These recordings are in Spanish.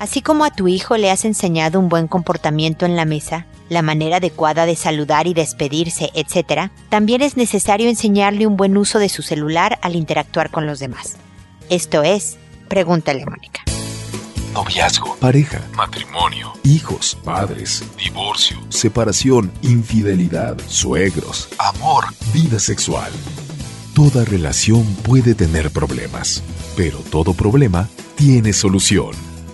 Así como a tu hijo le has enseñado un buen comportamiento en la mesa, la manera adecuada de saludar y despedirse, etc., también es necesario enseñarle un buen uso de su celular al interactuar con los demás. Esto es, pregúntale a Mónica. Noviazgo, pareja, matrimonio, hijos, padres, divorcio, separación, infidelidad, suegros, amor, vida sexual. Toda relación puede tener problemas, pero todo problema tiene solución.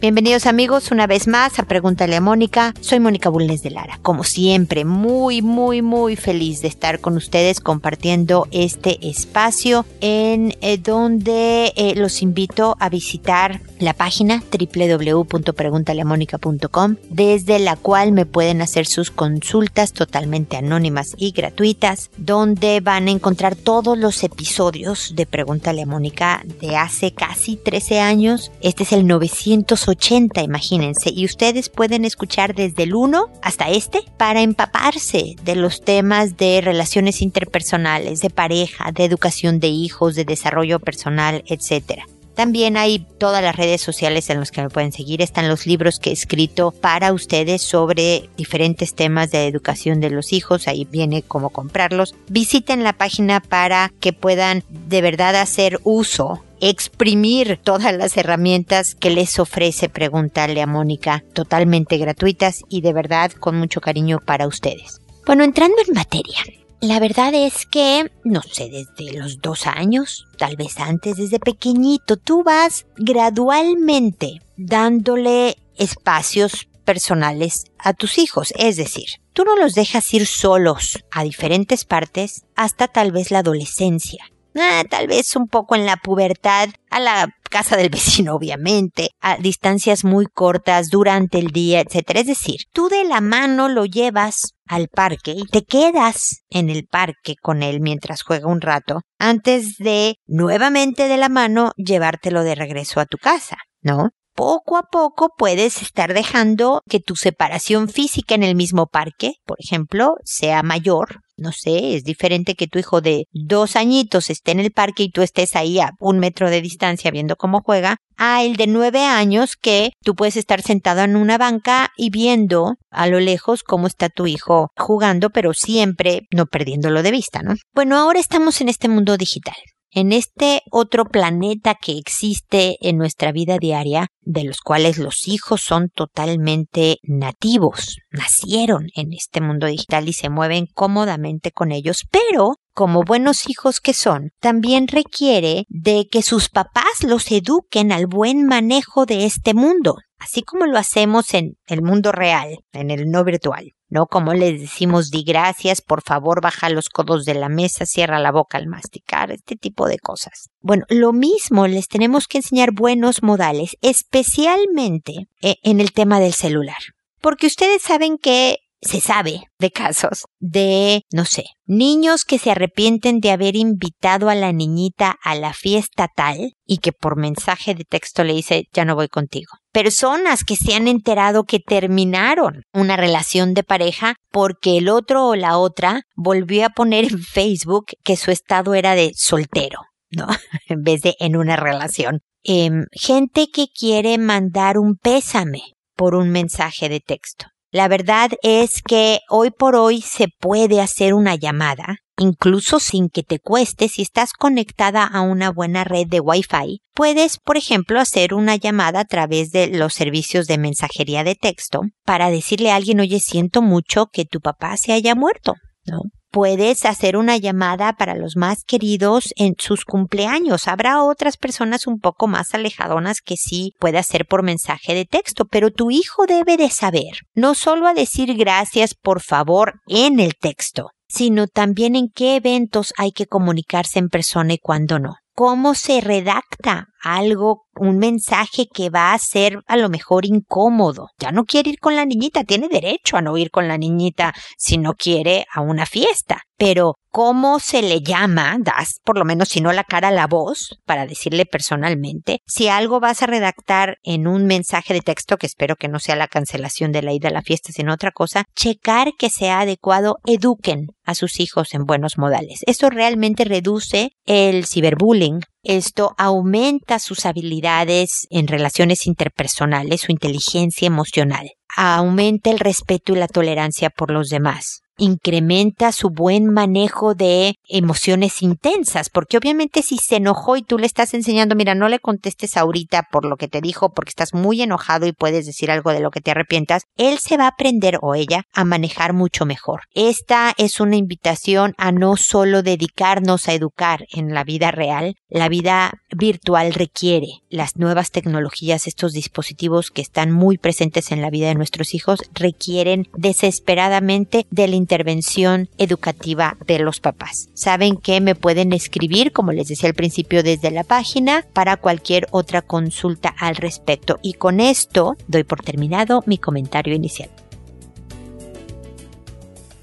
Bienvenidos amigos una vez más a Pregúntale a Mónica. Soy Mónica Bulnes de Lara. Como siempre, muy, muy, muy feliz de estar con ustedes compartiendo este espacio en eh, donde eh, los invito a visitar la página www.preguntaleamónica.com desde la cual me pueden hacer sus consultas totalmente anónimas y gratuitas, donde van a encontrar todos los episodios de Pregúntale a Mónica de hace casi 13 años. Este es el 900 80, imagínense, y ustedes pueden escuchar desde el 1 hasta este para empaparse de los temas de relaciones interpersonales, de pareja, de educación de hijos, de desarrollo personal, etcétera. También hay todas las redes sociales en las que me pueden seguir. Están los libros que he escrito para ustedes sobre diferentes temas de educación de los hijos. Ahí viene cómo comprarlos. Visiten la página para que puedan de verdad hacer uso exprimir todas las herramientas que les ofrece preguntarle a Mónica, totalmente gratuitas y de verdad con mucho cariño para ustedes. Bueno, entrando en materia, la verdad es que, no sé, desde los dos años, tal vez antes, desde pequeñito, tú vas gradualmente dándole espacios personales a tus hijos. Es decir, tú no los dejas ir solos a diferentes partes hasta tal vez la adolescencia. Ah, tal vez un poco en la pubertad, a la casa del vecino, obviamente, a distancias muy cortas durante el día, etc. Es decir, tú de la mano lo llevas al parque y te quedas en el parque con él mientras juega un rato, antes de nuevamente de la mano llevártelo de regreso a tu casa, ¿no? poco a poco puedes estar dejando que tu separación física en el mismo parque, por ejemplo, sea mayor. No sé, es diferente que tu hijo de dos añitos esté en el parque y tú estés ahí a un metro de distancia viendo cómo juega, a el de nueve años que tú puedes estar sentado en una banca y viendo a lo lejos cómo está tu hijo jugando, pero siempre no perdiéndolo de vista, ¿no? Bueno, ahora estamos en este mundo digital en este otro planeta que existe en nuestra vida diaria, de los cuales los hijos son totalmente nativos, nacieron en este mundo digital y se mueven cómodamente con ellos, pero como buenos hijos que son, también requiere de que sus papás los eduquen al buen manejo de este mundo, así como lo hacemos en el mundo real, en el no virtual. ¿No? Como les decimos, di gracias, por favor, baja los codos de la mesa, cierra la boca al masticar, este tipo de cosas. Bueno, lo mismo les tenemos que enseñar buenos modales, especialmente eh, en el tema del celular. Porque ustedes saben que se sabe de casos de, no sé, niños que se arrepienten de haber invitado a la niñita a la fiesta tal y que por mensaje de texto le dice ya no voy contigo. Personas que se han enterado que terminaron una relación de pareja porque el otro o la otra volvió a poner en Facebook que su estado era de soltero, ¿no? en vez de en una relación. Em, gente que quiere mandar un pésame por un mensaje de texto. La verdad es que hoy por hoy se puede hacer una llamada, incluso sin que te cueste si estás conectada a una buena red de Wi-Fi. Puedes, por ejemplo, hacer una llamada a través de los servicios de mensajería de texto para decirle a alguien, oye, siento mucho que tu papá se haya muerto, ¿no? Puedes hacer una llamada para los más queridos en sus cumpleaños. Habrá otras personas un poco más alejadonas que sí puede hacer por mensaje de texto, pero tu hijo debe de saber no solo a decir gracias por favor en el texto, sino también en qué eventos hay que comunicarse en persona y cuándo no cómo se redacta algo, un mensaje que va a ser a lo mejor incómodo. Ya no quiere ir con la niñita, tiene derecho a no ir con la niñita si no quiere a una fiesta. Pero cómo se le llama, das por lo menos si no la cara la voz para decirle personalmente. Si algo vas a redactar en un mensaje de texto, que espero que no sea la cancelación de la ida a la fiesta, sino otra cosa, checar que sea adecuado, eduquen a sus hijos en buenos modales. Esto realmente reduce el ciberbullying. Esto aumenta sus habilidades en relaciones interpersonales, su inteligencia emocional. Aumenta el respeto y la tolerancia por los demás incrementa su buen manejo de emociones intensas, porque obviamente si se enojó y tú le estás enseñando, mira, no le contestes ahorita por lo que te dijo, porque estás muy enojado y puedes decir algo de lo que te arrepientas, él se va a aprender o ella a manejar mucho mejor. Esta es una invitación a no solo dedicarnos a educar en la vida real, la vida virtual requiere las nuevas tecnologías, estos dispositivos que están muy presentes en la vida de nuestros hijos, requieren desesperadamente de la intervención educativa de los papás. Saben que me pueden escribir, como les decía al principio, desde la página para cualquier otra consulta al respecto. Y con esto doy por terminado mi comentario inicial.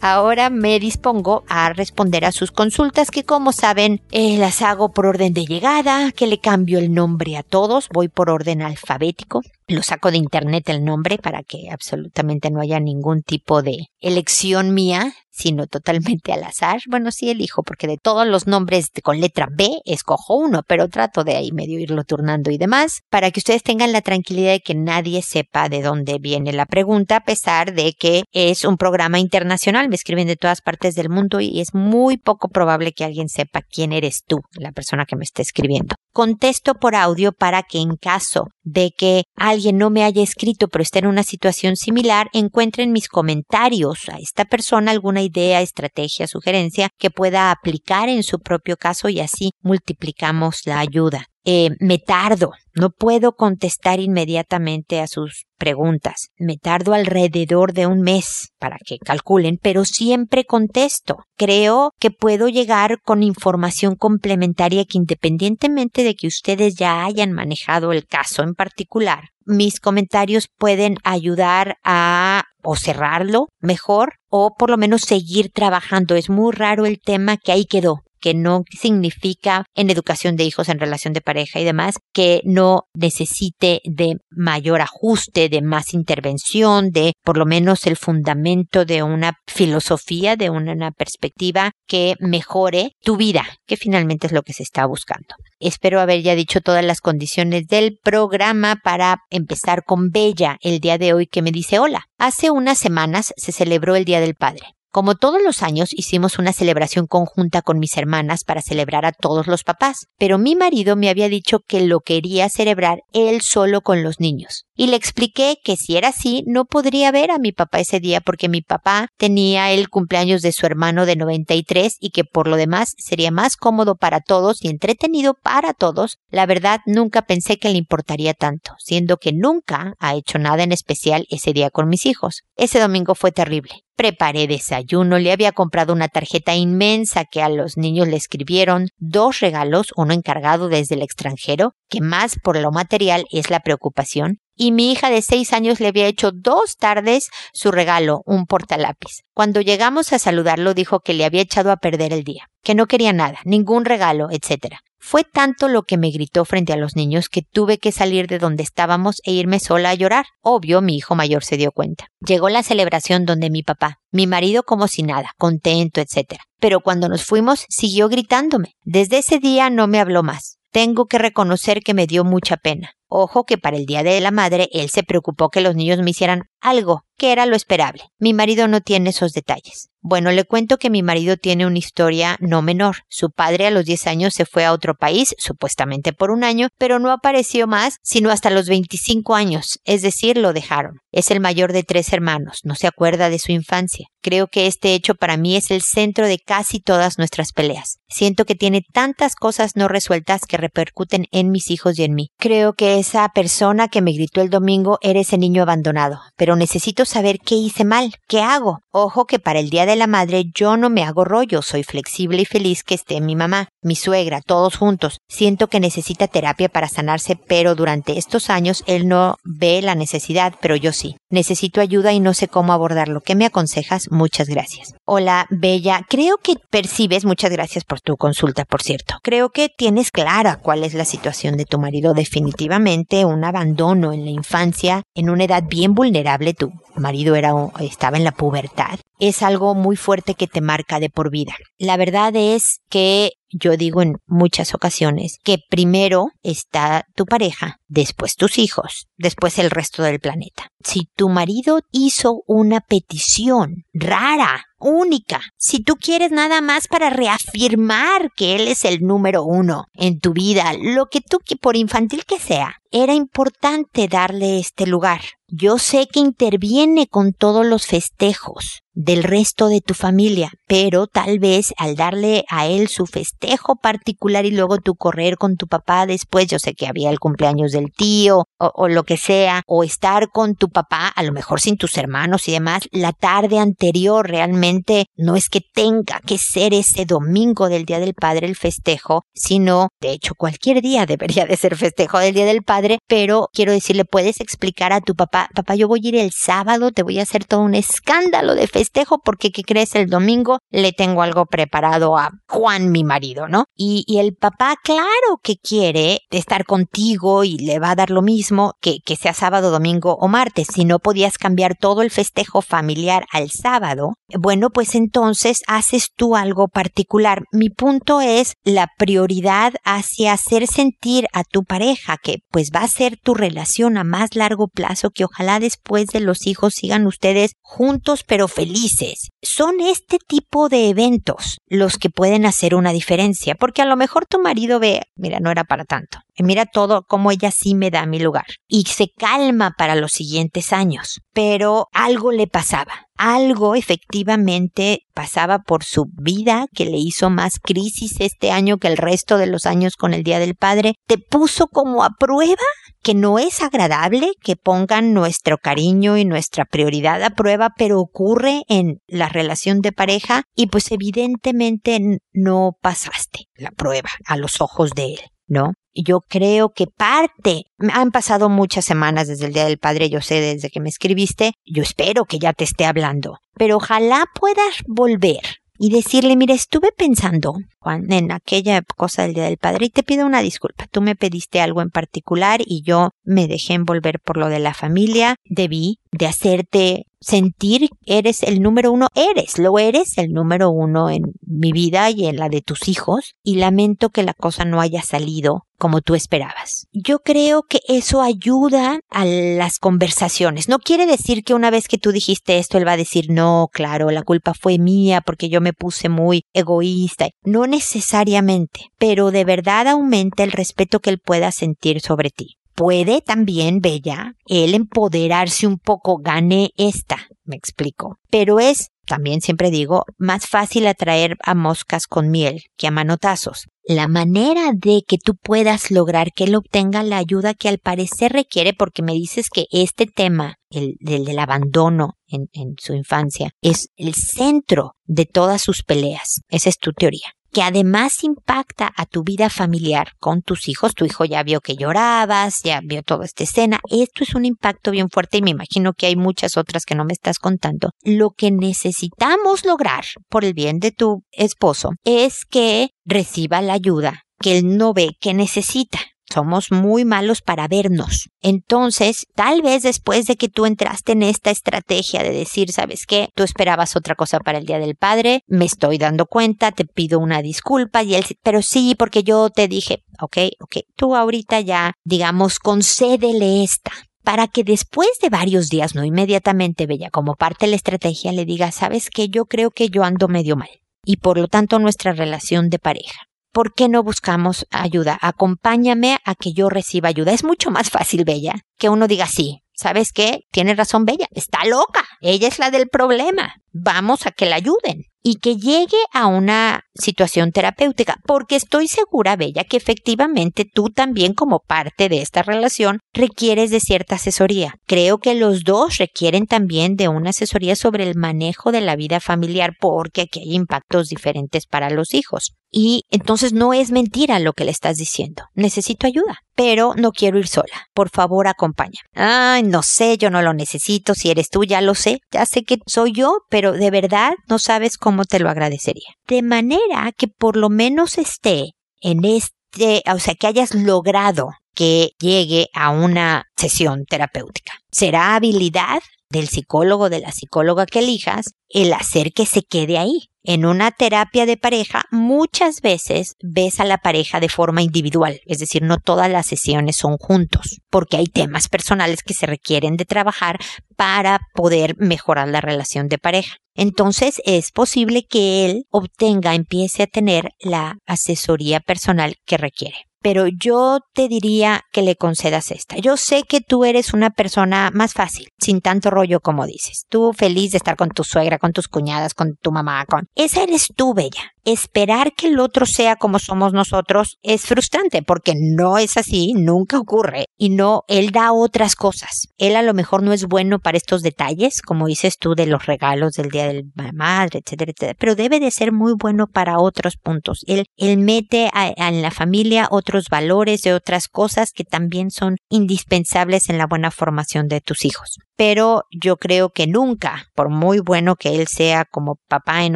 Ahora me dispongo a responder a sus consultas que como saben eh, las hago por orden de llegada, que le cambio el nombre a todos, voy por orden alfabético, lo saco de internet el nombre para que absolutamente no haya ningún tipo de elección mía, sino totalmente al azar. Bueno, sí elijo, porque de todos los nombres con letra B escojo uno, pero trato de ahí medio irlo turnando y demás, para que ustedes tengan la tranquilidad de que nadie sepa de dónde viene la pregunta, a pesar de que es un programa internacional, me escriben de todas partes del mundo y es muy poco probable que alguien sepa quién eres tú, la persona que me está escribiendo. Contesto por audio para que en caso de que alguien no me haya escrito pero esté en una situación similar, encuentren mis comentarios a esta persona alguna idea, estrategia, sugerencia que pueda aplicar en su propio caso y así multiplicamos la ayuda. Eh, me tardo, no puedo contestar inmediatamente a sus preguntas. Me tardo alrededor de un mes para que calculen, pero siempre contesto. Creo que puedo llegar con información complementaria que independientemente de que ustedes ya hayan manejado el caso en particular, mis comentarios pueden ayudar a o cerrarlo mejor o por lo menos seguir trabajando. Es muy raro el tema que ahí quedó que no significa en educación de hijos, en relación de pareja y demás, que no necesite de mayor ajuste, de más intervención, de por lo menos el fundamento de una filosofía, de una perspectiva que mejore tu vida, que finalmente es lo que se está buscando. Espero haber ya dicho todas las condiciones del programa para empezar con Bella el día de hoy que me dice hola. Hace unas semanas se celebró el Día del Padre. Como todos los años, hicimos una celebración conjunta con mis hermanas para celebrar a todos los papás, pero mi marido me había dicho que lo quería celebrar él solo con los niños. Y le expliqué que si era así, no podría ver a mi papá ese día porque mi papá tenía el cumpleaños de su hermano de 93 y que por lo demás sería más cómodo para todos y entretenido para todos. La verdad, nunca pensé que le importaría tanto, siendo que nunca ha hecho nada en especial ese día con mis hijos. Ese domingo fue terrible. Preparé desayuno, le había comprado una tarjeta inmensa que a los niños le escribieron, dos regalos, uno encargado desde el extranjero, que más por lo material es la preocupación, y mi hija de seis años le había hecho dos tardes su regalo, un portalápiz. Cuando llegamos a saludarlo dijo que le había echado a perder el día, que no quería nada, ningún regalo, etc. Fue tanto lo que me gritó frente a los niños que tuve que salir de donde estábamos e irme sola a llorar. Obvio, mi hijo mayor se dio cuenta. Llegó la celebración donde mi papá, mi marido como si nada, contento, etc. Pero cuando nos fuimos, siguió gritándome. Desde ese día no me habló más. Tengo que reconocer que me dio mucha pena. Ojo que para el Día de la Madre él se preocupó que los niños me hicieran algo, que era lo esperable. Mi marido no tiene esos detalles. Bueno, le cuento que mi marido tiene una historia no menor. Su padre a los 10 años se fue a otro país, supuestamente por un año, pero no apareció más sino hasta los 25 años, es decir, lo dejaron. Es el mayor de tres hermanos, no se acuerda de su infancia. Creo que este hecho para mí es el centro de casi todas nuestras peleas. Siento que tiene tantas cosas no resueltas que repercuten en mis hijos y en mí. Creo que esa persona que me gritó el domingo era ese niño abandonado, pero necesito saber qué hice mal, qué hago. Ojo que para el Día de la Madre yo no me hago rollo, soy flexible y feliz que esté mi mamá. Mi suegra, todos juntos. Siento que necesita terapia para sanarse, pero durante estos años él no ve la necesidad, pero yo sí. Necesito ayuda y no sé cómo abordarlo. ¿Qué me aconsejas? Muchas gracias. Hola, Bella. Creo que percibes, muchas gracias por tu consulta, por cierto. Creo que tienes clara cuál es la situación de tu marido. Definitivamente un abandono en la infancia, en una edad bien vulnerable. Tu marido era, estaba en la pubertad. Es algo muy fuerte que te marca de por vida. La verdad es que yo digo en muchas ocasiones que primero está tu pareja, después tus hijos, después el resto del planeta. Si tu marido hizo una petición rara, única, si tú quieres nada más para reafirmar que él es el número uno en tu vida, lo que tú, por infantil que sea, era importante darle este lugar. Yo sé que interviene con todos los festejos del resto de tu familia, pero tal vez al darle a él su festejo particular y luego tú correr con tu papá después, yo sé que había el cumpleaños del tío o, o, lo que sea, o estar con tu papá, a lo mejor sin tus hermanos y demás, la tarde anterior realmente no es que tenga que ser ese domingo del Día del Padre el festejo, sino, de hecho, cualquier día debería de ser festejo del Día del Padre, pero quiero decirle, puedes explicar a tu papá, papá, yo voy a ir el sábado, te voy a hacer todo un escándalo de festejo festejo porque, ¿qué crees? El domingo le tengo algo preparado a Juan, mi marido, ¿no? Y, y el papá, claro que quiere estar contigo y le va a dar lo mismo que, que sea sábado, domingo o martes. Si no podías cambiar todo el festejo familiar al sábado, bueno, pues entonces haces tú algo particular. Mi punto es la prioridad hacia hacer sentir a tu pareja que pues va a ser tu relación a más largo plazo, que ojalá después de los hijos sigan ustedes juntos pero felices son este tipo de eventos los que pueden hacer una diferencia, porque a lo mejor tu marido ve, mira, no era para tanto. Mira todo como ella sí me da mi lugar. Y se calma para los siguientes años. Pero algo le pasaba algo efectivamente pasaba por su vida que le hizo más crisis este año que el resto de los años con el Día del Padre, te puso como a prueba que no es agradable que pongan nuestro cariño y nuestra prioridad a prueba, pero ocurre en la relación de pareja y pues evidentemente no pasaste la prueba a los ojos de él. ¿no? Yo creo que parte, han pasado muchas semanas desde el Día del Padre, yo sé desde que me escribiste, yo espero que ya te esté hablando, pero ojalá puedas volver y decirle, mira, estuve pensando, Juan, en aquella cosa del Día del Padre y te pido una disculpa. Tú me pediste algo en particular y yo me dejé envolver por lo de la familia. Debí de hacerte sentir eres el número uno, eres, lo eres el número uno en mi vida y en la de tus hijos, y lamento que la cosa no haya salido como tú esperabas. Yo creo que eso ayuda a las conversaciones. No quiere decir que una vez que tú dijiste esto, él va a decir, no, claro, la culpa fue mía porque yo me puse muy egoísta. No necesariamente, pero de verdad aumenta el respeto que él pueda sentir sobre ti puede también, Bella, él empoderarse un poco, gane esta, me explico. Pero es, también siempre digo, más fácil atraer a moscas con miel que a manotazos. La manera de que tú puedas lograr que él obtenga la ayuda que al parecer requiere, porque me dices que este tema, el, del abandono en, en su infancia, es el centro de todas sus peleas. Esa es tu teoría que además impacta a tu vida familiar con tus hijos. Tu hijo ya vio que llorabas, ya vio toda esta escena. Esto es un impacto bien fuerte y me imagino que hay muchas otras que no me estás contando. Lo que necesitamos lograr por el bien de tu esposo es que reciba la ayuda que él no ve que necesita. Somos muy malos para vernos. Entonces, tal vez después de que tú entraste en esta estrategia de decir, ¿sabes qué? Tú esperabas otra cosa para el Día del Padre, me estoy dando cuenta, te pido una disculpa y él, pero sí, porque yo te dije, ok, ok, tú ahorita ya, digamos, concédele esta para que después de varios días, no inmediatamente, Bella, como parte de la estrategia, le diga, sabes qué? yo creo que yo ando medio mal y por lo tanto nuestra relación de pareja ¿por qué no buscamos ayuda? Acompáñame a que yo reciba ayuda. Es mucho más fácil, Bella, que uno diga sí. ¿Sabes qué? Tiene razón Bella. Está loca. Ella es la del problema. Vamos a que la ayuden. Y que llegue a una situación terapéutica, porque estoy segura, Bella, que efectivamente tú también como parte de esta relación requieres de cierta asesoría. Creo que los dos requieren también de una asesoría sobre el manejo de la vida familiar, porque aquí hay impactos diferentes para los hijos. Y entonces no es mentira lo que le estás diciendo. Necesito ayuda, pero no quiero ir sola. Por favor, acompaña. Ay, no sé, yo no lo necesito. Si eres tú, ya lo sé. Ya sé que soy yo, pero de verdad no sabes cómo te lo agradecería. De manera que por lo menos esté en este, o sea, que hayas logrado que llegue a una sesión terapéutica. ¿Será habilidad del psicólogo, de la psicóloga que elijas, el hacer que se quede ahí? En una terapia de pareja, muchas veces ves a la pareja de forma individual, es decir, no todas las sesiones son juntos, porque hay temas personales que se requieren de trabajar para poder mejorar la relación de pareja. Entonces es posible que él obtenga, empiece a tener la asesoría personal que requiere pero yo te diría que le concedas esta. Yo sé que tú eres una persona más fácil, sin tanto rollo como dices. Tú feliz de estar con tu suegra, con tus cuñadas, con tu mamá, con... Esa eres tú, Bella esperar que el otro sea como somos nosotros es frustrante porque no es así, nunca ocurre y no, él da otras cosas. Él a lo mejor no es bueno para estos detalles, como dices tú, de los regalos del Día de la Madre, etcétera, etcétera, pero debe de ser muy bueno para otros puntos. Él, él mete en la familia otros valores y otras cosas que también son indispensables en la buena formación de tus hijos pero yo creo que nunca, por muy bueno que él sea como papá en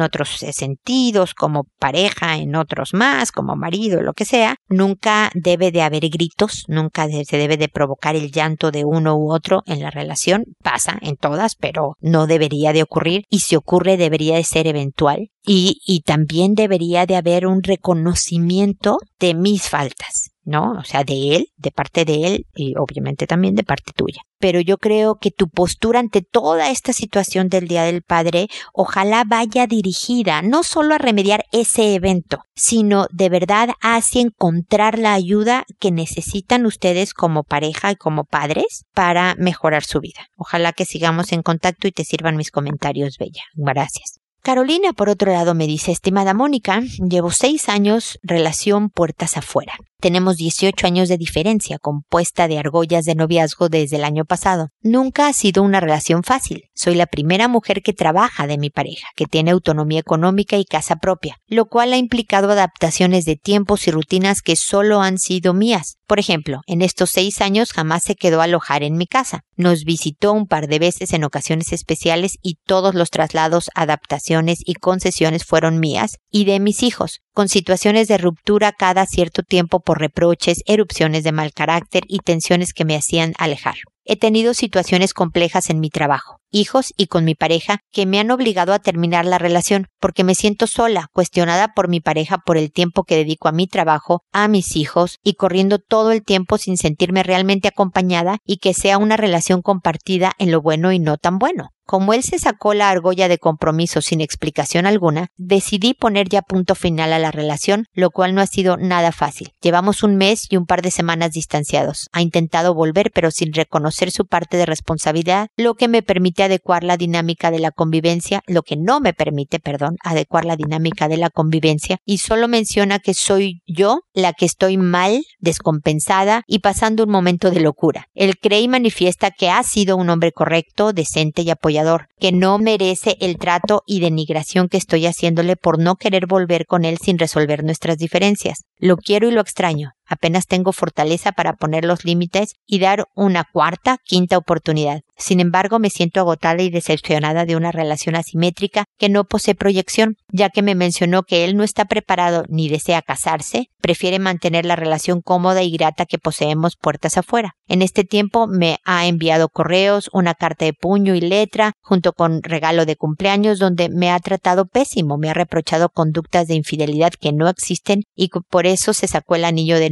otros sentidos, como pareja en otros más, como marido, lo que sea, nunca debe de haber gritos, nunca se debe de provocar el llanto de uno u otro en la relación. Pasa en todas, pero no debería de ocurrir y si ocurre debería de ser eventual y, y también debería de haber un reconocimiento de mis faltas. ¿no? O sea, de él, de parte de él y obviamente también de parte tuya. Pero yo creo que tu postura ante toda esta situación del Día del Padre ojalá vaya dirigida no solo a remediar ese evento, sino de verdad hacia encontrar la ayuda que necesitan ustedes como pareja y como padres para mejorar su vida. Ojalá que sigamos en contacto y te sirvan mis comentarios, Bella. Gracias. Carolina, por otro lado, me dice, estimada Mónica, llevo seis años relación puertas afuera. Tenemos 18 años de diferencia, compuesta de argollas de noviazgo desde el año pasado. Nunca ha sido una relación fácil. Soy la primera mujer que trabaja de mi pareja, que tiene autonomía económica y casa propia, lo cual ha implicado adaptaciones de tiempos y rutinas que solo han sido mías. Por ejemplo, en estos seis años jamás se quedó alojar en mi casa. Nos visitó un par de veces en ocasiones especiales y todos los traslados, adaptaciones y concesiones fueron mías y de mis hijos con situaciones de ruptura cada cierto tiempo por reproches, erupciones de mal carácter y tensiones que me hacían alejar. He tenido situaciones complejas en mi trabajo, hijos y con mi pareja que me han obligado a terminar la relación porque me siento sola, cuestionada por mi pareja por el tiempo que dedico a mi trabajo, a mis hijos y corriendo todo el tiempo sin sentirme realmente acompañada y que sea una relación compartida en lo bueno y no tan bueno. Como él se sacó la argolla de compromiso sin explicación alguna, decidí poner ya punto final a la relación, lo cual no ha sido nada fácil. Llevamos un mes y un par de semanas distanciados. Ha intentado volver pero sin reconocer su parte de responsabilidad, lo que me permite adecuar la dinámica de la convivencia, lo que no me permite, perdón, adecuar la dinámica de la convivencia y solo menciona que soy yo la que estoy mal, descompensada y pasando un momento de locura. Él cree y manifiesta que ha sido un hombre correcto, decente y apoyado que no merece el trato y denigración que estoy haciéndole por no querer volver con él sin resolver nuestras diferencias. Lo quiero y lo extraño. Apenas tengo fortaleza para poner los límites y dar una cuarta, quinta oportunidad. Sin embargo, me siento agotada y decepcionada de una relación asimétrica que no posee proyección, ya que me mencionó que él no está preparado ni desea casarse, prefiere mantener la relación cómoda y grata que poseemos puertas afuera. En este tiempo me ha enviado correos, una carta de puño y letra, junto con regalo de cumpleaños, donde me ha tratado pésimo, me ha reprochado conductas de infidelidad que no existen y por eso se sacó el anillo de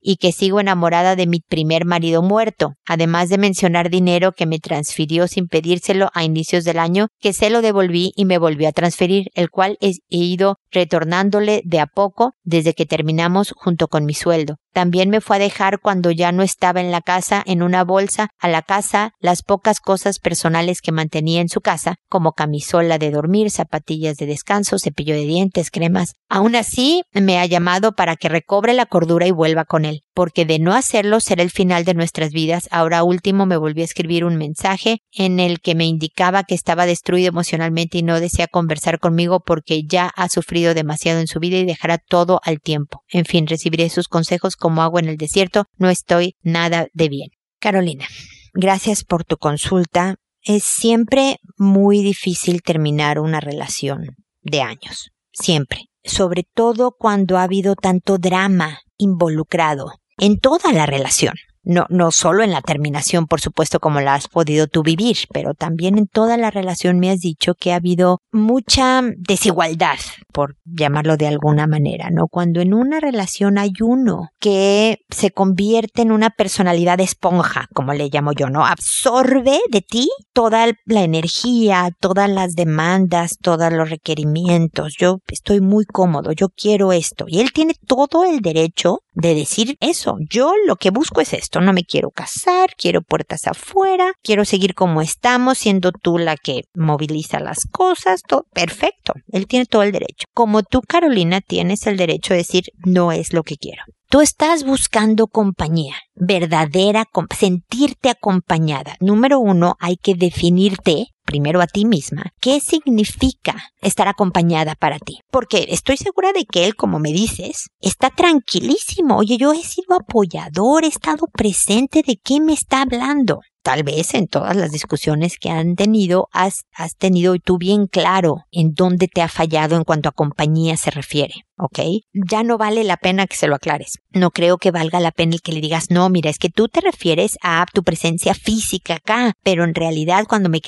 y que sigo enamorada de mi primer marido muerto, además de mencionar dinero que me transfirió sin pedírselo a inicios del año, que se lo devolví y me volvió a transferir, el cual he ido retornándole de a poco desde que terminamos junto con mi sueldo. También me fue a dejar cuando ya no estaba en la casa, en una bolsa, a la casa, las pocas cosas personales que mantenía en su casa, como camisola de dormir, zapatillas de descanso, cepillo de dientes, cremas. Aún así, me ha llamado para que recobre la cordura y vuelva con él, porque de no hacerlo será el final de nuestras vidas. Ahora último me volvió a escribir un mensaje en el que me indicaba que estaba destruido emocionalmente y no desea conversar conmigo porque ya ha sufrido demasiado en su vida y dejará todo al tiempo. En fin, recibiré sus consejos como agua en el desierto. No estoy nada de bien. Carolina, gracias por tu consulta. Es siempre muy difícil terminar una relación de años. Siempre. Sobre todo cuando ha habido tanto drama involucrado en toda la relación no, no solo en la terminación, por supuesto, como la has podido tú vivir, pero también en toda la relación me has dicho que ha habido mucha desigualdad, por llamarlo de alguna manera, ¿no? Cuando en una relación hay uno que se convierte en una personalidad esponja, como le llamo yo, ¿no? Absorbe de ti toda la energía, todas las demandas, todos los requerimientos. Yo estoy muy cómodo, yo quiero esto. Y él tiene todo el derecho de decir eso. Yo lo que busco es esto. No me quiero casar, quiero puertas afuera, quiero seguir como estamos, siendo tú la que moviliza las cosas. Todo perfecto. Él tiene todo el derecho. Como tú, Carolina, tienes el derecho de decir no es lo que quiero. Tú estás buscando compañía, verdadera, sentirte acompañada. Número uno, hay que definirte primero a ti misma, ¿qué significa estar acompañada para ti? Porque estoy segura de que él, como me dices, está tranquilísimo. Oye, yo he sido apoyador, he estado presente de qué me está hablando tal vez en todas las discusiones que han tenido, has, tenido tú bien claro en dónde te ha fallado en cuanto a compañía se refiere. ¿ok? Ya no vale la pena que se lo aclares. No creo que valga la pena el que le digas, no, mira, es que tú te refieres a tu presencia física acá, pero en realidad cuando me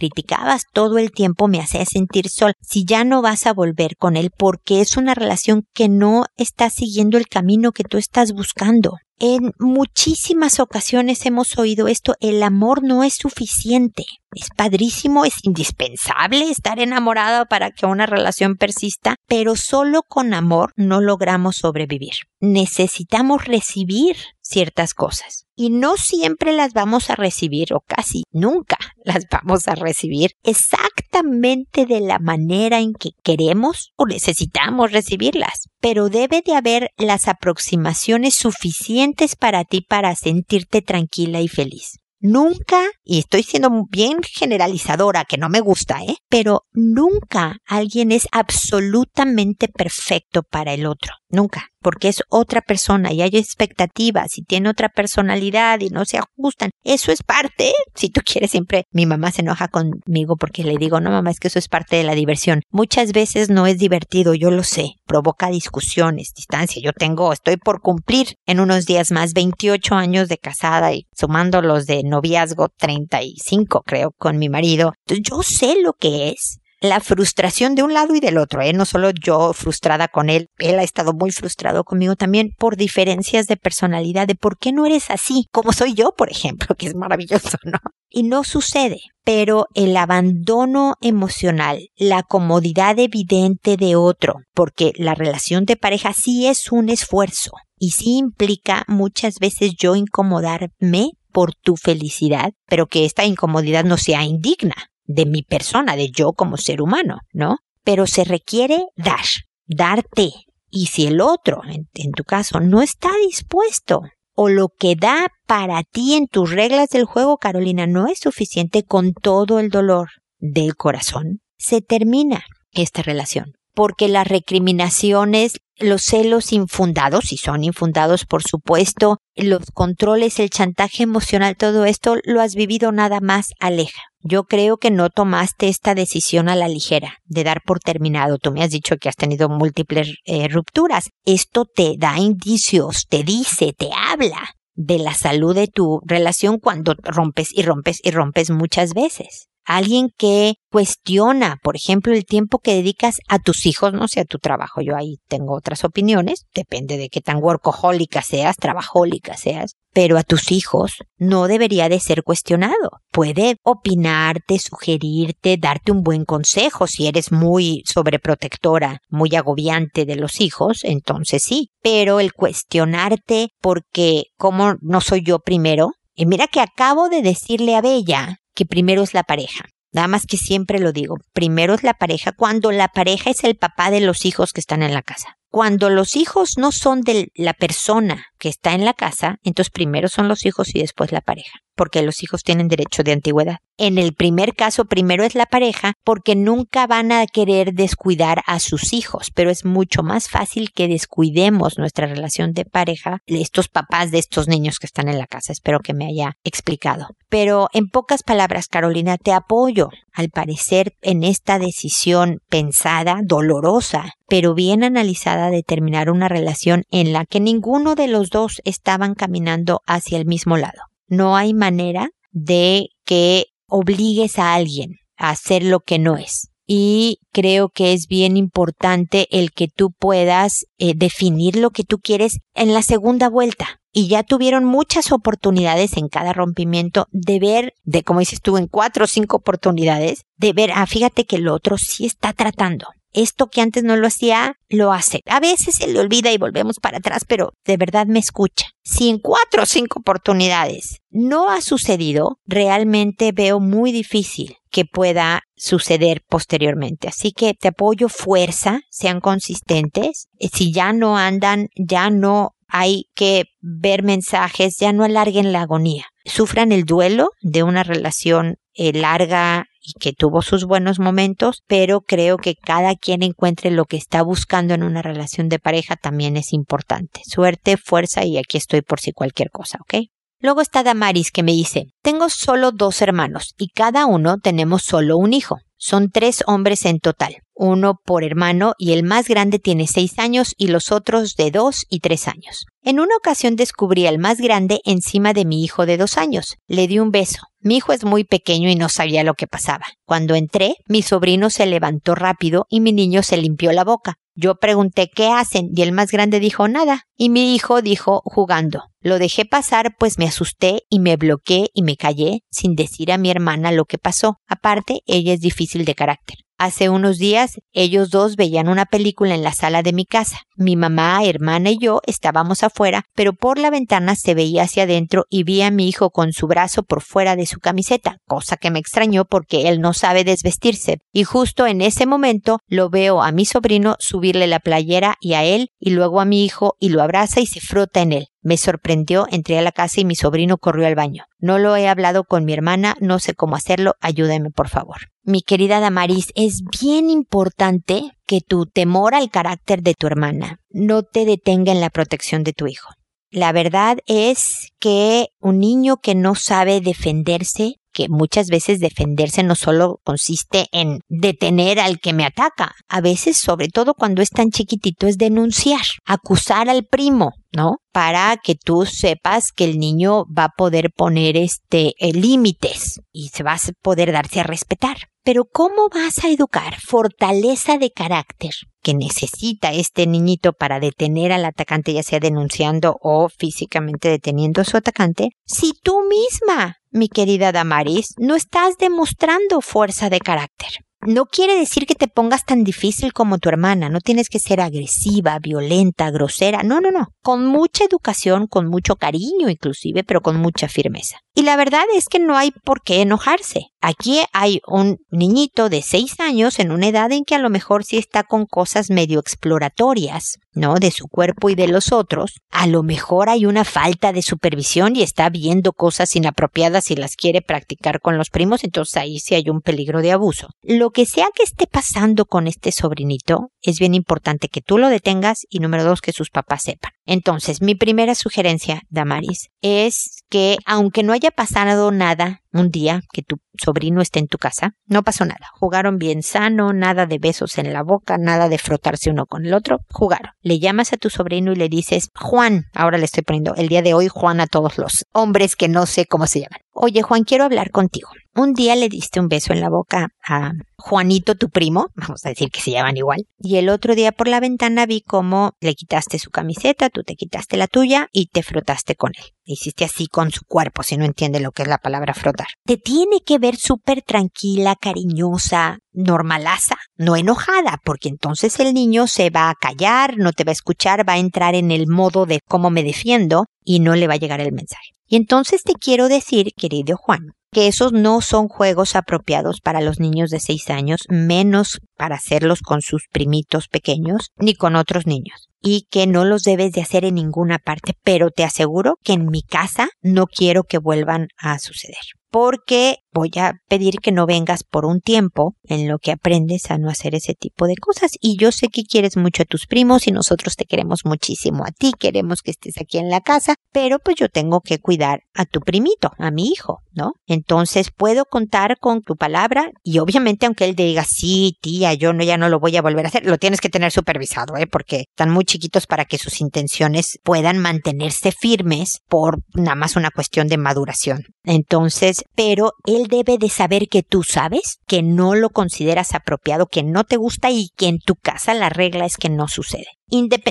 todo el tiempo me hacía sentir sol. Si ya no vas a volver con él porque es una relación que no está siguiendo el camino que tú estás buscando. En muchísimas ocasiones hemos oído esto, el amor no es suficiente. Es padrísimo, es indispensable estar enamorado para que una relación persista, pero solo con amor no logramos sobrevivir. Necesitamos recibir ciertas cosas y no siempre las vamos a recibir o casi nunca las vamos a recibir exactamente de la manera en que queremos o necesitamos recibirlas, pero debe de haber las aproximaciones suficientes para ti para sentirte tranquila y feliz. Nunca, y estoy siendo bien generalizadora, que no me gusta, ¿eh? Pero nunca alguien es absolutamente perfecto para el otro. Nunca porque es otra persona y hay expectativas y tiene otra personalidad y no se ajustan. Eso es parte, si tú quieres siempre, mi mamá se enoja conmigo porque le digo, no mamá, es que eso es parte de la diversión. Muchas veces no es divertido, yo lo sé, provoca discusiones, distancia. Yo tengo, estoy por cumplir en unos días más 28 años de casada y sumando los de noviazgo 35 creo con mi marido. yo sé lo que es la frustración de un lado y del otro, ¿eh? No solo yo frustrada con él, él ha estado muy frustrado conmigo también por diferencias de personalidad, de por qué no eres así, como soy yo, por ejemplo, que es maravilloso, ¿no? Y no sucede, pero el abandono emocional, la comodidad evidente de otro, porque la relación de pareja sí es un esfuerzo y sí implica muchas veces yo incomodarme por tu felicidad, pero que esta incomodidad no sea indigna, de mi persona, de yo como ser humano, ¿no? Pero se requiere dar, darte. Y si el otro, en, tu caso, no está dispuesto o lo que da para ti en tus reglas del juego, Carolina, no es suficiente con todo el dolor del corazón, se termina esta relación. Porque las recriminaciones, los celos infundados, si son infundados por supuesto, los controles, el chantaje emocional, todo esto lo has vivido nada más aleja. Yo creo que no tomaste esta decisión a la ligera de dar por terminado. Tú me has dicho que has tenido múltiples eh, rupturas. Esto te da indicios, te dice, te habla de la salud de tu relación cuando rompes y rompes y rompes muchas veces. Alguien que cuestiona, por ejemplo, el tiempo que dedicas a tus hijos, no sé, a tu trabajo. Yo ahí tengo otras opiniones, depende de qué tan workahólica seas, trabajólica seas, pero a tus hijos no debería de ser cuestionado. Puede opinarte, sugerirte, darte un buen consejo si eres muy sobreprotectora, muy agobiante de los hijos, entonces sí, pero el cuestionarte porque cómo no soy yo primero, y mira que acabo de decirle a Bella que primero es la pareja. Nada más que siempre lo digo, primero es la pareja cuando la pareja es el papá de los hijos que están en la casa. Cuando los hijos no son de la persona que está en la casa, entonces primero son los hijos y después la pareja, porque los hijos tienen derecho de antigüedad. En el primer caso, primero es la pareja, porque nunca van a querer descuidar a sus hijos, pero es mucho más fácil que descuidemos nuestra relación de pareja estos papás de estos niños que están en la casa. Espero que me haya explicado. Pero en pocas palabras, Carolina, te apoyo, al parecer, en esta decisión pensada, dolorosa, pero bien analizada de terminar una relación en la que ninguno de los dos estaban caminando hacia el mismo lado. No hay manera de que obligues a alguien a hacer lo que no es. Y creo que es bien importante el que tú puedas eh, definir lo que tú quieres en la segunda vuelta y ya tuvieron muchas oportunidades en cada rompimiento de ver, de como dices tú, en cuatro o cinco oportunidades, de ver, ah, fíjate que el otro sí está tratando. Esto que antes no lo hacía, lo hace. A veces se le olvida y volvemos para atrás, pero de verdad me escucha. Si en cuatro o cinco oportunidades no ha sucedido, realmente veo muy difícil que pueda suceder posteriormente. Así que te apoyo fuerza, sean consistentes. Si ya no andan, ya no hay que ver mensajes, ya no alarguen la agonía. Sufran el duelo de una relación eh, larga y que tuvo sus buenos momentos, pero creo que cada quien encuentre lo que está buscando en una relación de pareja también es importante. Suerte, fuerza y aquí estoy por si cualquier cosa, ¿ok? Luego está Damaris que me dice, tengo solo dos hermanos y cada uno tenemos solo un hijo. Son tres hombres en total, uno por hermano y el más grande tiene seis años y los otros de dos y tres años. En una ocasión descubrí al más grande encima de mi hijo de dos años. Le di un beso. Mi hijo es muy pequeño y no sabía lo que pasaba. Cuando entré, mi sobrino se levantó rápido y mi niño se limpió la boca. Yo pregunté qué hacen y el más grande dijo nada. Y mi hijo dijo jugando. Lo dejé pasar pues me asusté y me bloqueé y me callé sin decir a mi hermana lo que pasó. Aparte, ella es difícil de carácter. Hace unos días ellos dos veían una película en la sala de mi casa. Mi mamá, hermana y yo estábamos afuera, pero por la ventana se veía hacia adentro y vi a mi hijo con su brazo por fuera de su camiseta, cosa que me extrañó porque él no sabe desvestirse. Y justo en ese momento lo veo a mi sobrino subirle la playera y a él y luego a mi hijo y lo abraza y se frota en él. Me sorprendió, entré a la casa y mi sobrino corrió al baño. No lo he hablado con mi hermana, no sé cómo hacerlo, ayúdeme por favor. Mi querida Damaris, es bien importante que tu temor al carácter de tu hermana no te detenga en la protección de tu hijo. La verdad es que un niño que no sabe defenderse que muchas veces defenderse no solo consiste en detener al que me ataca, a veces, sobre todo cuando es tan chiquitito, es denunciar, acusar al primo, ¿no? Para que tú sepas que el niño va a poder poner este eh, límites y se va a poder darse a respetar. Pero ¿cómo vas a educar fortaleza de carácter que necesita este niñito para detener al atacante, ya sea denunciando o físicamente deteniendo su atacante, si tú misma mi querida Damaris, no estás demostrando fuerza de carácter. No quiere decir que te pongas tan difícil como tu hermana, no tienes que ser agresiva, violenta, grosera, no, no, no, con mucha educación, con mucho cariño inclusive, pero con mucha firmeza. Y la verdad es que no hay por qué enojarse. Aquí hay un niñito de seis años en una edad en que a lo mejor sí está con cosas medio exploratorias, ¿no? De su cuerpo y de los otros. A lo mejor hay una falta de supervisión y está viendo cosas inapropiadas y las quiere practicar con los primos, entonces ahí sí hay un peligro de abuso. Lo que sea que esté pasando con este sobrinito, es bien importante que tú lo detengas y número dos, que sus papás sepan. Entonces, mi primera sugerencia, Damaris, es que aunque no haya pasado nada un día que tu sobrino esté en tu casa, no pasó nada. Jugaron bien sano, nada de besos en la boca, nada de frotarse uno con el otro. Jugaron. Le llamas a tu sobrino y le dices, Juan, ahora le estoy poniendo el día de hoy Juan a todos los hombres que no sé cómo se llaman. Oye, Juan, quiero hablar contigo. Un día le diste un beso en la boca a Juanito, tu primo, vamos a decir que se llaman igual, y el otro día por la ventana vi cómo le quitaste su camiseta, tú te quitaste la tuya y te frotaste con él. Hiciste así con su cuerpo, si no entiende lo que es la palabra frotar. Te tiene que ver súper tranquila, cariñosa, normalaza, no enojada, porque entonces el niño se va a callar, no te va a escuchar, va a entrar en el modo de cómo me defiendo y no le va a llegar el mensaje. Y entonces te quiero decir, querido Juan, que esos no son juegos apropiados para los niños de 6 años, menos para hacerlos con sus primitos pequeños ni con otros niños. Y que no los debes de hacer en ninguna parte, pero te aseguro que en mi casa no quiero que vuelvan a suceder porque voy a pedir que no vengas por un tiempo en lo que aprendes a no hacer ese tipo de cosas. Y yo sé que quieres mucho a tus primos y nosotros te queremos muchísimo a ti, queremos que estés aquí en la casa, pero pues yo tengo que cuidar a tu primito, a mi hijo, ¿no? Entonces puedo contar con tu palabra y obviamente aunque él diga, sí, tía, yo no, ya no lo voy a volver a hacer, lo tienes que tener supervisado, ¿eh? Porque están muy chiquitos para que sus intenciones puedan mantenerse firmes por nada más una cuestión de maduración. Entonces, pero él debe de saber que tú sabes que no lo consideras apropiado, que no te gusta y que en tu casa la regla es que no sucede.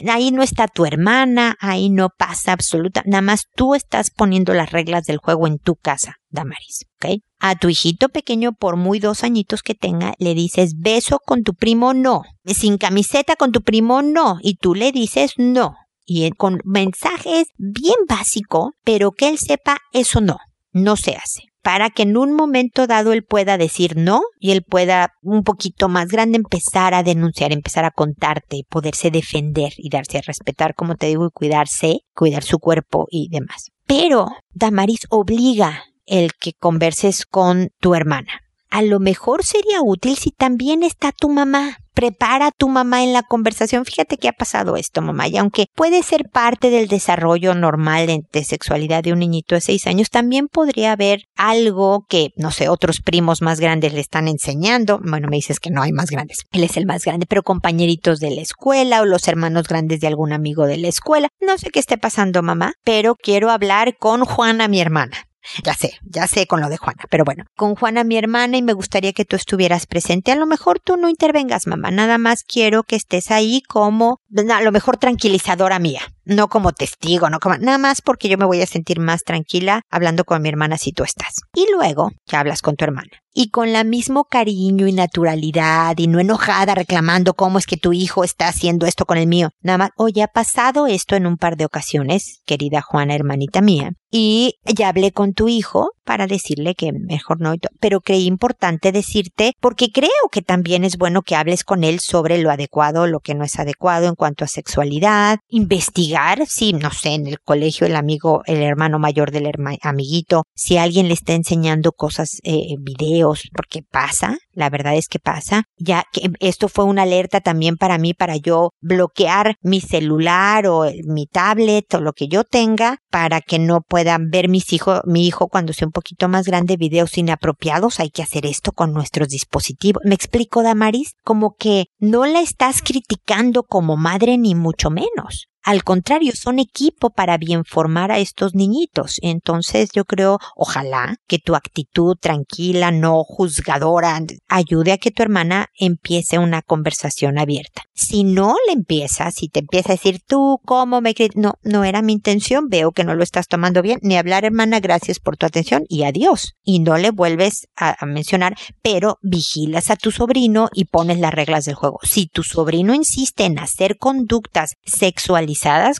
ahí no está tu hermana, ahí no pasa absoluta, nada más tú estás poniendo las reglas del juego en tu casa, Damaris, ¿ok? A tu hijito pequeño, por muy dos añitos que tenga, le dices beso con tu primo, no. Sin camiseta con tu primo, no. Y tú le dices no. Y con mensajes bien básico, pero que él sepa eso no, no se hace para que en un momento dado él pueda decir no y él pueda un poquito más grande empezar a denunciar, empezar a contarte poderse defender y darse a respetar, como te digo, y cuidarse, cuidar su cuerpo y demás. Pero Damaris obliga el que converses con tu hermana. A lo mejor sería útil si también está tu mamá prepara a tu mamá en la conversación. Fíjate que ha pasado esto, mamá. Y aunque puede ser parte del desarrollo normal de, sexualidad de un niñito de seis años, también podría haber algo que, no sé, otros primos más grandes le están enseñando. Bueno, me dices que no hay más grandes. Él es el más grande, pero compañeritos de la escuela o los hermanos grandes de algún amigo de la escuela. No sé qué esté pasando, mamá, pero quiero hablar con Juana, mi hermana. Ya sé, ya sé con lo de Juana, pero bueno, con Juana mi hermana y me gustaría que tú estuvieras presente. A lo mejor tú no intervengas, mamá, nada más quiero que estés ahí como, a lo mejor tranquilizadora mía no como testigo, no como nada más porque yo me voy a sentir más tranquila hablando con mi hermana si tú estás. Y luego ya hablas con tu hermana. Y con la mismo cariño y naturalidad y no enojada reclamando cómo es que tu hijo está haciendo esto con el mío. Nada más, oye, ha pasado esto en un par de ocasiones, querida Juana, hermanita mía. Y ya hablé con tu hijo para decirle que mejor no, pero creí importante decirte porque creo que también es bueno que hables con él sobre lo adecuado, lo que no es adecuado en cuanto a sexualidad, investigar si, no sé, en el colegio el amigo, el hermano mayor del amiguito, si alguien le está enseñando cosas, eh, videos, porque pasa, la verdad es que pasa, ya que esto fue una alerta también para mí, para yo bloquear mi celular o mi tablet o lo que yo tenga para que no puedan ver mis hijos, mi hijo cuando sea un poquito más grande videos inapropiados, hay que hacer esto con nuestros dispositivos. ¿Me explico, Damaris? Como que no la estás criticando como madre ni mucho menos. Al contrario, son equipo para bien formar a estos niñitos. Entonces yo creo, ojalá que tu actitud tranquila, no juzgadora, ayude a que tu hermana empiece una conversación abierta. Si no le empiezas, si te empieza a decir tú, ¿cómo me crees? No, no era mi intención, veo que no lo estás tomando bien, ni hablar hermana, gracias por tu atención y adiós. Y no le vuelves a, mencionar, pero vigilas a tu sobrino y pones las reglas del juego. Si tu sobrino insiste en hacer conductas sexuales,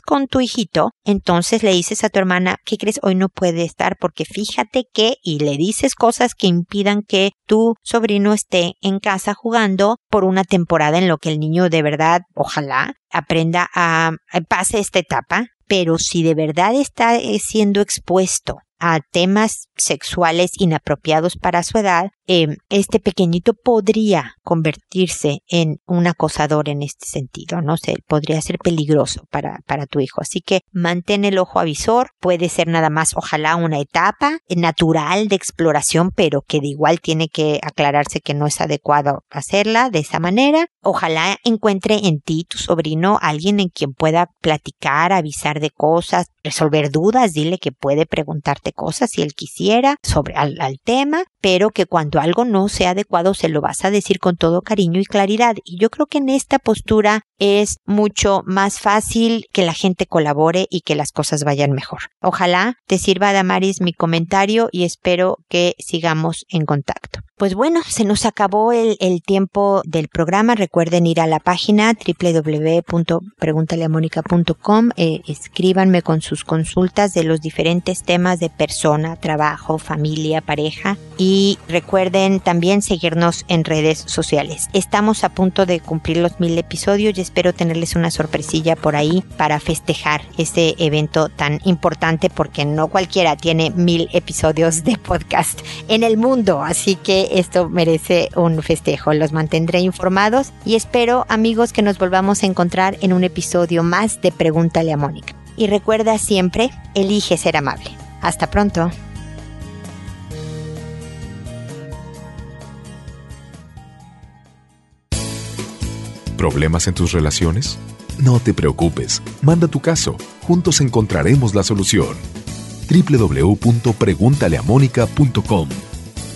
con tu hijito, entonces le dices a tu hermana, ¿qué crees? Hoy no puede estar porque fíjate que, y le dices cosas que impidan que tu sobrino esté en casa jugando por una temporada en lo que el niño de verdad, ojalá, aprenda a, pase esta etapa, pero si de verdad está eh, siendo expuesto a temas sexuales inapropiados para su edad, eh, este pequeñito podría convertirse en un acosador en este sentido, no sé, podría ser peligroso para, para tu hijo. Así que mantén el ojo avisor, puede ser nada más, ojalá una etapa natural de exploración, pero que de igual tiene que aclararse que no es adecuado hacerla de esa manera. Ojalá encuentre en ti, tu sobrino, alguien en quien pueda platicar, avisar de cosas, resolver dudas, dile que puede preguntarte cosas si él quisiera sobre al, al tema, pero que cuando algo no sea adecuado se lo vas a decir con todo cariño y claridad. Y yo creo que en esta postura es mucho más fácil que la gente colabore y que las cosas vayan mejor. Ojalá te sirva, Damaris, mi comentario y espero que sigamos en contacto. Pues bueno, se nos acabó el, tiempo del programa. Recuerden ir a la página www.preguntaleamónica.com. Eh, escríbanme con sus consultas de los diferentes temas de persona, trabajo, familia, pareja. Y recuerden también seguirnos en redes sociales. Estamos a punto de cumplir los mil episodios y espero tenerles una sorpresilla por ahí para festejar este evento tan importante porque no cualquiera tiene mil episodios de podcast en el mundo. Así que esto merece un festejo. Los mantendré informados y espero amigos que nos volvamos a encontrar en un episodio más de Pregúntale a Mónica. Y recuerda siempre, elige ser amable. Hasta pronto. ¿Problemas en tus relaciones? No te preocupes, manda tu caso, juntos encontraremos la solución. www.preguntaleamónica.com